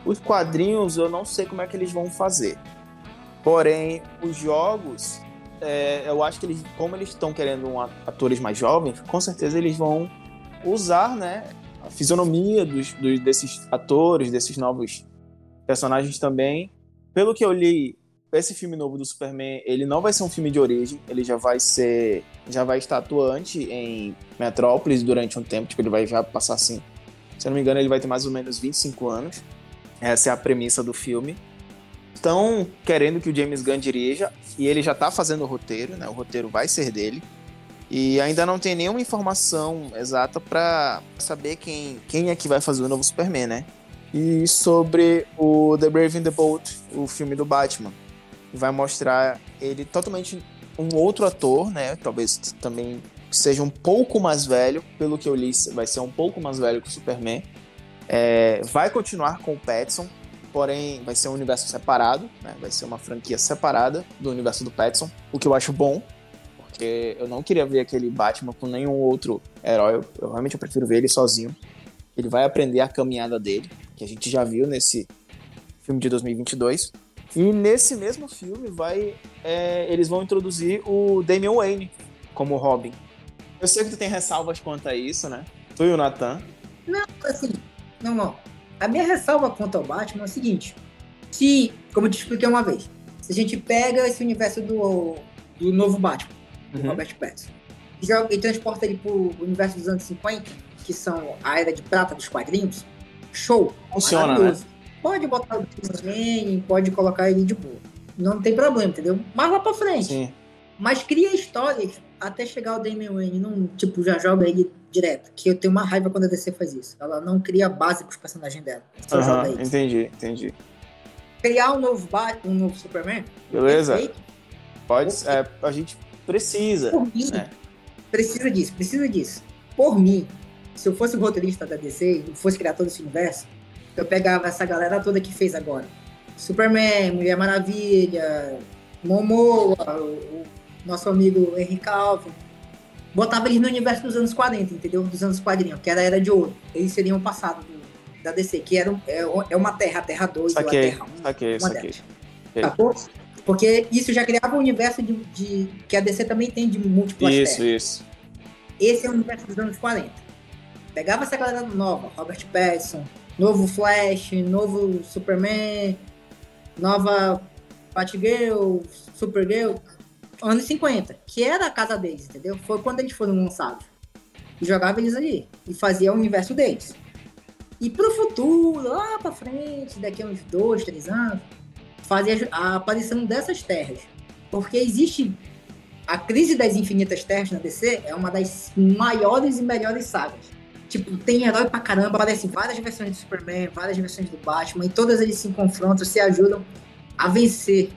Os quadrinhos eu não sei como é que eles vão fazer. Porém, os jogos, é, eu acho que eles, como eles estão querendo um atores mais jovens, com certeza eles vão usar, né, a fisionomia dos, dos, desses atores, desses novos personagens também. Pelo que eu li, esse filme novo do Superman, ele não vai ser um filme de origem, ele já vai ser, já vai estar atuante em Metrópolis durante um tempo, tipo, ele vai já passar assim, se eu não me engano, ele vai ter mais ou menos 25 anos. Essa é a premissa do filme estão querendo que o James Gunn dirija e ele já está fazendo o roteiro, né? O roteiro vai ser dele. E ainda não tem nenhuma informação exata para saber quem, quem é que vai fazer o novo Superman, né? E sobre o The Brave and the Bold, o filme do Batman. Vai mostrar ele totalmente um outro ator, né? Talvez também seja um pouco mais velho, pelo que eu li, vai ser um pouco mais velho que o Superman. É, vai continuar com o Pattinson, porém vai ser um universo separado, né? vai ser uma franquia separada do universo do Petson, o que eu acho bom, porque eu não queria ver aquele Batman com nenhum outro herói, eu, eu realmente eu prefiro ver ele sozinho. Ele vai aprender a caminhada dele, que a gente já viu nesse filme de 2022. E nesse mesmo filme vai, é, eles vão introduzir o Damian Wayne como Robin. Eu sei que tu tem ressalvas quanto a isso, né? Tu e o Nathan. Não, assim, não, não. A minha ressalva quanto ao Batman é o seguinte: se, como eu te expliquei uma vez, se a gente pega esse universo do, do novo Batman, do uhum. Robert Pattinson, e, joga, e transporta ele pro universo dos anos 50, que são a era de prata dos quadrinhos, show. Funciona, né? Pode botar o Wayne, pode colocar ele de boa. Não tem problema, entendeu? Mas lá pra frente. Sim. Mas cria histórias até chegar o Damian Wayne, não, tipo, já joga ele direto. Que eu tenho uma raiva quando a DC faz isso. Ela não cria base pros personagens dela. Só uhum, joga eles. Entendi, entendi. Criar um novo Batman, um novo Superman. Beleza. Pode, é, a gente precisa. Por mim, né? precisa disso, precisa disso. Por mim, se eu fosse o roteirista da DC e fosse criar todo esse universo, eu pegava essa galera toda que fez agora. Superman, Mulher Maravilha, Momoa, o, nosso amigo Henry Calvin, botava eles no universo dos anos 40, entendeu? Dos anos quadrinhos, que era a Era de Ouro. Eles seriam o passado do, da DC, que era, é, é uma Terra, a Terra 2 saquei, ou a Terra 1. Saquei, saquei. Sacou? Porque isso já criava um universo de, de, que a DC também tem de múltiplas Isso, terras. isso. Esse é o universo dos anos 40. Pegava essa galera nova, Robert Pattinson, novo Flash, novo Superman, nova Batgirl, Supergirl, anos 50, que era a casa deles, entendeu? Foi quando eles foram lançados. E jogava eles ali. E fazia o universo deles. E pro futuro, lá pra frente, daqui a uns dois, três anos, fazia a aparição dessas terras. Porque existe. A crise das infinitas terras na DC é uma das maiores e melhores sagas. Tipo, tem herói pra caramba, aparecem várias versões do Superman, várias versões do Batman, e todas eles se confrontam, se ajudam a vencer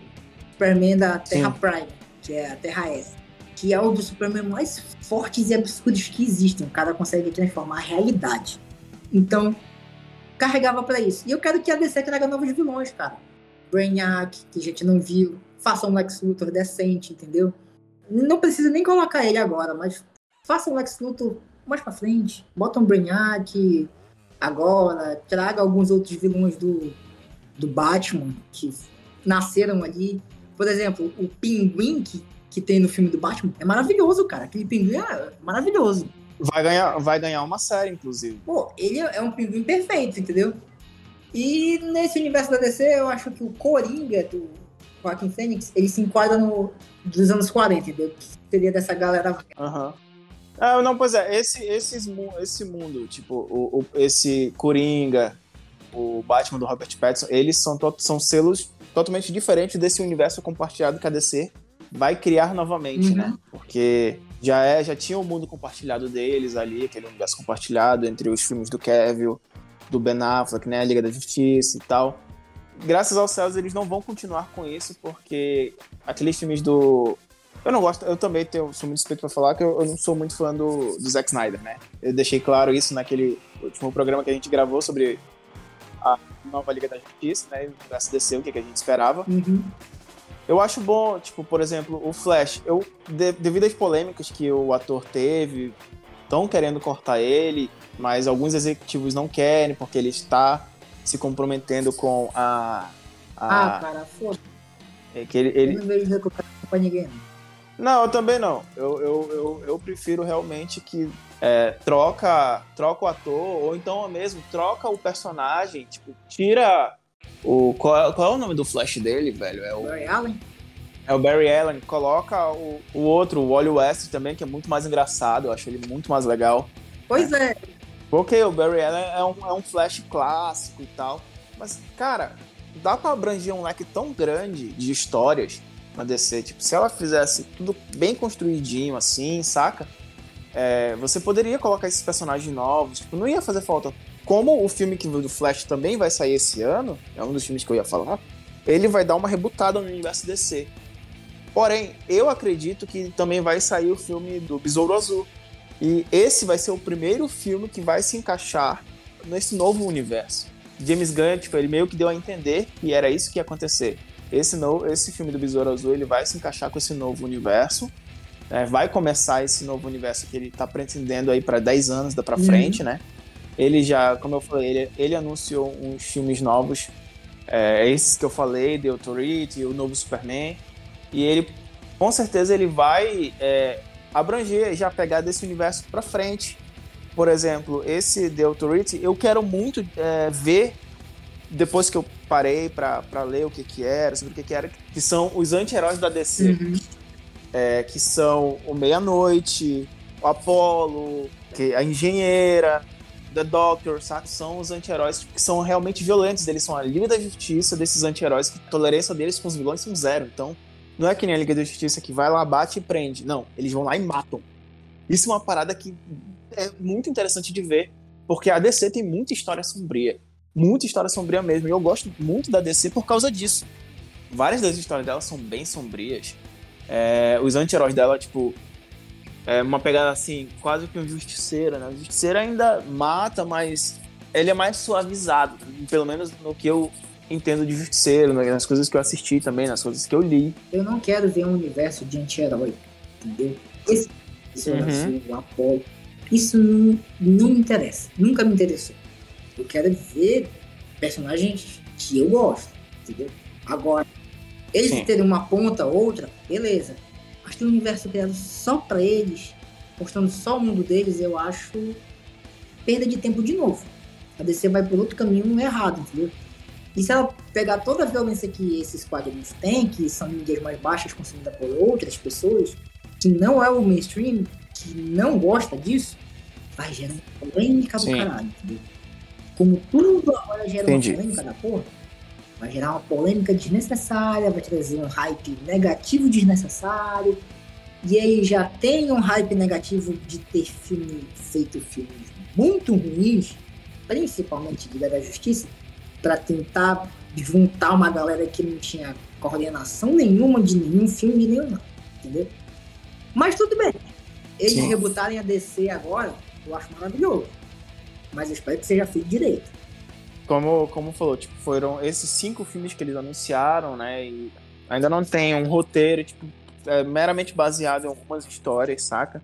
o Superman da Terra Sim. Prime que é a Terra S, que é um dos Superman mais fortes e absurdos que existem. O cara consegue transformar a realidade. Então, carregava para isso. E eu quero que a DC traga novos vilões, cara. Brainiac, que a gente não viu. Faça um Lex Luthor decente, entendeu? Não precisa nem colocar ele agora, mas faça um Lex Luthor mais pra frente. Bota um Brainiac agora. Traga alguns outros vilões do, do Batman que nasceram ali. Por exemplo, o pinguim que, que tem no filme do Batman é maravilhoso, cara. Aquele pinguim é maravilhoso. Vai ganhar, vai ganhar uma série, inclusive. Pô, ele é um pinguim perfeito, entendeu? E nesse universo da DC, eu acho que o Coringa do Joaquim Fênix, ele se enquadra no dos anos 40, entendeu? Que seria dessa galera. Aham. Uhum. Ah, não, pois é, esse, esse, esse mundo, tipo, o, o, esse Coringa, o Batman do Robert Pattinson, eles são, são selos totalmente diferente desse universo compartilhado que a DC vai criar novamente, Uhum. né? Porque já é, já tinha o mundo compartilhado deles ali, aquele universo compartilhado entre os filmes do Kevin, do Ben Affleck, né, a Liga da Justiça e tal. Graças aos céus eles não vão continuar com isso porque aqueles filmes do eu não gosto, eu também tenho, sou muito suspeito pra falar que eu, eu não sou muito fã do, do Zack Snyder, né? Eu deixei claro isso naquele último programa que a gente gravou sobre a nova Liga da Justiça, né? O SDC, o que, que a gente esperava. Uhum. Eu acho bom, tipo, por exemplo, o Flash. Eu, de- devido às polêmicas que o ator teve, estão querendo cortar ele, mas alguns executivos não querem porque ele está se comprometendo com a. Ah, a cara, foda. é que ele, Eu ele, não vejo recuperação pra ninguém. não. Não, eu também não. Eu, eu, eu, eu prefiro realmente que é, troca, troca o ator, ou então mesmo troca o personagem, tipo, tira o. Qual é, qual é o nome do Flash dele, velho? É o, Barry Allen? é o Barry Allen. Coloca o, o outro, o Wally West também, que é muito mais engraçado, eu acho ele muito mais legal. Pois é. Porque o Barry Allen é um, é um Flash clássico e tal. Mas, cara, dá pra abranger um leque tão grande de histórias na DC. Tipo, se ela fizesse tudo bem construidinho assim, saca? É, você poderia colocar esses personagens novos. Tipo, não ia fazer falta. Como o filme que do Flash também vai sair esse ano, é um dos filmes que eu ia falar, ele vai dar uma rebutada no universo DC. Porém, eu acredito que também vai sair o filme do Besouro Azul. E esse vai ser o primeiro filme que vai se encaixar nesse novo universo. James Gunn, tipo, ele meio que deu a entender que era isso que ia acontecer. Esse, no, esse filme do Besouro Azul, ele vai se encaixar com esse novo universo. Né? vai começar esse novo universo que ele tá pretendendo aí para 10 anos da pra Uhum. frente, né? Ele já, como eu falei, ele, ele anunciou uns filmes novos. É, esses que eu falei, The Authority, o novo Superman. E ele, com certeza, ele vai é, abranger já pegar desse universo pra frente. Por exemplo, esse The Authority, eu quero muito é, ver, depois que eu parei pra ler o que que era, sobre o que que era, que são os anti-heróis da DC, Uhum. É, que são o Meia-Noite, o Apollo, a Engenheira, The Doctor, sabe? São os anti-heróis que são realmente violentos, eles são a Liga da Justiça desses anti-heróis, que a tolerância deles com os vilões são zero, então... Não é que nem a Liga da Justiça que vai lá, bate e prende. Não, eles vão lá e matam. Isso é uma parada que é muito interessante de ver, porque a DC tem muita história sombria. Muita história sombria mesmo. E eu gosto muito da DC por causa disso. Várias das histórias dela são bem sombrias. É, os anti-heróis dela, tipo, é uma pegada assim, quase que um justiceiro, né? O justiceiro ainda mata, mas ele é mais suavizado, pelo menos no que eu entendo de justiceiro, né? nas coisas que eu assisti também, nas coisas que eu li. Eu não quero ver um universo de anti-herói, entendeu? Esse, Uhum. O Apollo, isso não, não me interessa, nunca me interessou. Eu quero ver personagens que eu gosto, entendeu? Agora, eles Sim. terem uma ponta ou outra, beleza. Mas tem um universo criado só pra eles, mostrando só o mundo deles, eu acho perda de tempo de novo. A DC vai por outro caminho errado, entendeu? E se ela pegar toda a violência que esses quadrinhos têm, que são mídias mais baixas consumidas por outras pessoas, que não é o mainstream, que não gosta disso, vai gerar uma polêmica do Sim. caralho, entendeu? Como tudo agora gera Entendi. uma polêmica da porra, vai gerar uma polêmica desnecessária, vai trazer um hype negativo desnecessário. E aí já tem um hype negativo de ter filme feito filmes muito ruins, principalmente Liga da Justiça, para tentar juntar uma galera que não tinha coordenação nenhuma de nenhum filme de nenhum, nada, entendeu? Mas tudo bem. Eles Sim. rebutarem a DC agora, eu acho maravilhoso. Mas eu espero que seja feito direito. Como, como falou, tipo, foram esses cinco filmes que eles anunciaram, né? E ainda não tem um roteiro, tipo, é meramente baseado em algumas histórias, saca?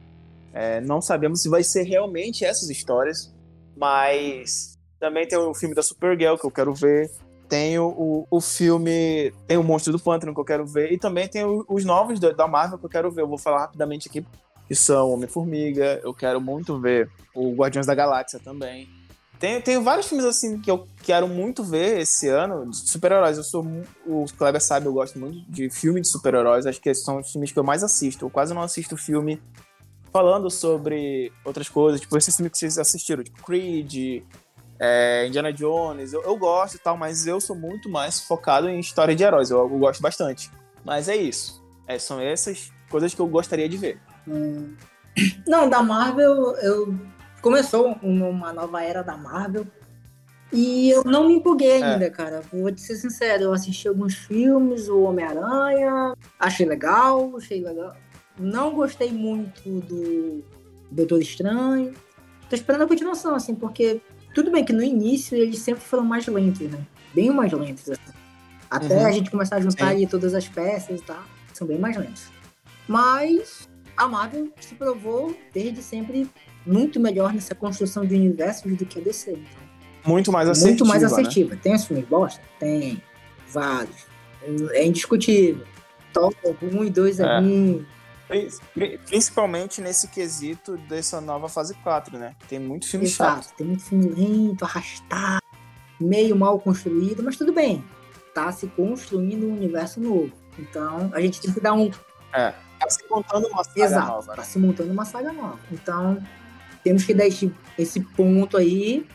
É, não sabemos se vai ser realmente essas histórias, mas também tem o filme da Supergirl que eu quero ver. Tem o, o, filme. Tem o Monstro do Pântano que eu quero ver. E também tem o- os novos da Marvel que eu quero ver. Eu vou falar rapidamente aqui. Que são Homem-Formiga. Eu quero muito ver o Guardiões da Galáxia também. Tem, tem vários filmes assim que eu quero muito ver esse ano, super-heróis. Eu sou. O Kleber sabe, eu gosto muito de filme de super-heróis. Acho que são os filmes que eu mais assisto. Eu quase não assisto filme falando sobre outras coisas, tipo esses filmes que vocês assistiram, tipo Creed, é, Indiana Jones. Eu, eu gosto e tal, mas eu sou muito mais focado em história de heróis. Eu, eu gosto bastante. Mas é isso. É, são essas coisas que eu gostaria de ver. Hum. Não, da Marvel, eu começou uma nova era da Marvel. E eu não me empolguei É. ainda, cara. Vou te ser sincero, eu assisti alguns filmes, o Homem-Aranha, achei legal, achei legal. Não gostei muito do Doutor Estranho. Tô esperando a continuação, assim, porque tudo bem que no início eles sempre foram mais lentos, né? Bem mais lentos, assim. Até Uhum. a gente começar a juntar ali todas as peças e tal, são bem mais lentos. Mas a Marvel se provou desde sempre muito melhor nessa construção de universos do que a DC. Então, Muito mais assertiva. muito mais né? assertiva. Tem os filmes bosta? Tem. Vários. É indiscutível. Top 1 e 2 é, É. ruim. Principalmente nesse quesito dessa nova fase 4, né? Tem muito filme chato. Exato. Tem muito filme lento, arrastado, meio mal construído, mas tudo bem. Tá se construindo um universo novo. Então, a gente tem que dar um. É. Tá se contando uma saga Exato. nova, Tá né? se montando uma saga nova. Então, temos que dar esse, esse ponto aí.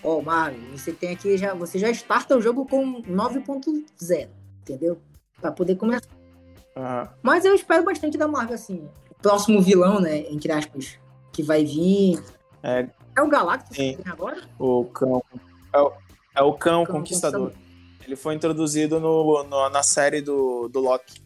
Ó, Mario, você tem aqui já. Você já starta o jogo com 9.0, entendeu? Pra poder começar. Aham. Mas eu espero bastante da Marvel, assim. O próximo vilão, né? Entre aspas, que vai vir. É, É o Galactus Sim. que tem agora? o cão. É o, é o cão, Cão conquistador. Ele foi introduzido no, no- na série do, do Loki.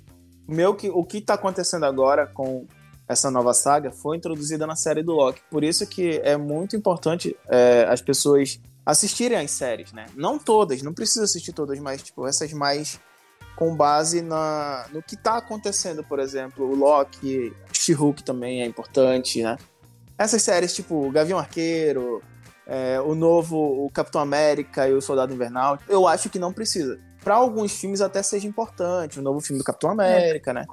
O, meu, que, o que tá acontecendo agora com essa nova saga foi introduzida na série do Loki. Por isso que é muito importante é, as pessoas assistirem às séries, né? Não todas, não precisa assistir todas, mas tipo, essas mais com base na, no que tá acontecendo, por exemplo, o Loki, She-Hulk também é importante, né? Essas séries tipo Gavião Arqueiro, é, o novo o Capitão América e o Soldado Invernal, eu acho que não precisa. Pra alguns filmes até seja importante, o novo filme do Capitão América, né?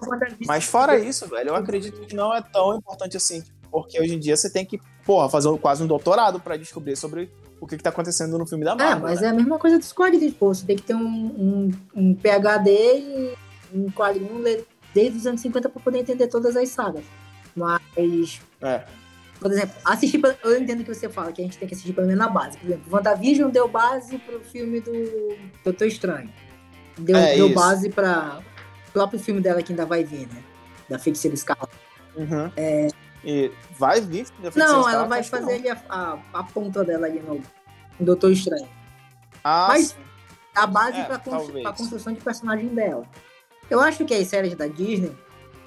Mas fora isso, velho, eu acredito que não é tão importante assim, porque hoje em dia você tem que, porra, fazer quase um doutorado pra descobrir sobre o que, que tá acontecendo no filme da É, Marvel. mas né? é a mesma coisa dos quadrinhos, pô. Você tem que ter um, um, um PHD e um quadrinho desde os anos 50 pra poder entender todas as sagas. Mas, É. por exemplo, assistir. Eu entendo que você fala que a gente tem que assistir pelo menos na base. Por exemplo, WandaVision deu base pro filme do Doutor Estranho. Deu, É, deu base para o próprio filme dela que ainda vai vir, né? Da Feiticeira Escarlate. Uhum. E vai vir? da Feiticeira Não, ela vai fazer ali a, a, a ponta dela ali no, Doutor Estranho. Ah, Mas- sim. a base É, para talvez. a construção de personagem dela. Eu acho que as séries da Disney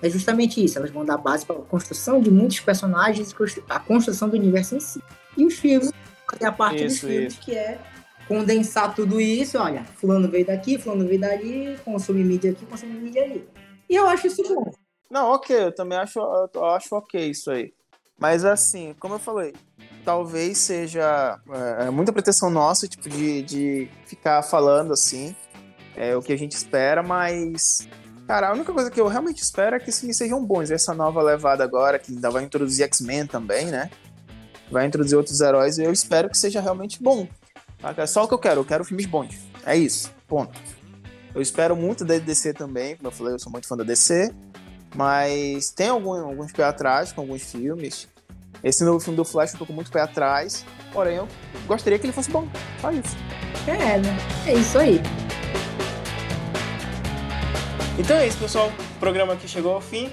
é justamente isso. Elas vão dar base para a construção de muitos personagens e a construção do universo em si. E os filmes fazem a parte dos Isso, filmes, que é condensar tudo isso. Olha, fulano veio daqui, fulano veio dali, consome mídia aqui, consome mídia ali. E eu acho isso bom. Não, ok, eu também acho, eu acho ok isso aí. Mas assim, como eu falei, talvez seja é, é muita pretensão nossa, tipo, de, de ficar falando assim, é o que a gente espera, mas. Cara, a única coisa que eu realmente espero é que filmes sejam bons. Essa nova levada agora, que ainda vai introduzir X-Men também, né? Vai introduzir outros heróis, eu espero que seja realmente bom. É só o que eu quero, eu quero filmes bons. É isso, ponto. Eu espero muito da DC também, como eu falei, eu sou muito fã da DC. Mas tem algum, alguns pé atrás com alguns filmes. Esse novo filme do Flash eu tô com muito pé atrás. Porém, eu gostaria que ele fosse bom. Só isso. É, né? É isso aí. Então é isso, pessoal. O programa aqui chegou ao fim.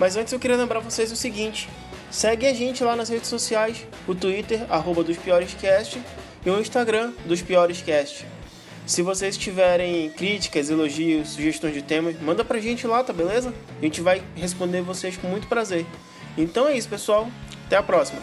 Mas antes eu queria lembrar vocês o seguinte: segue a gente lá nas redes sociais, o Twitter, arroba dos piorescast, e o Instagram dos piorescast. Se vocês tiverem críticas, elogios, sugestões de temas, manda pra gente lá, tá beleza? A gente vai responder vocês com muito prazer. Então é isso, pessoal. Até a próxima.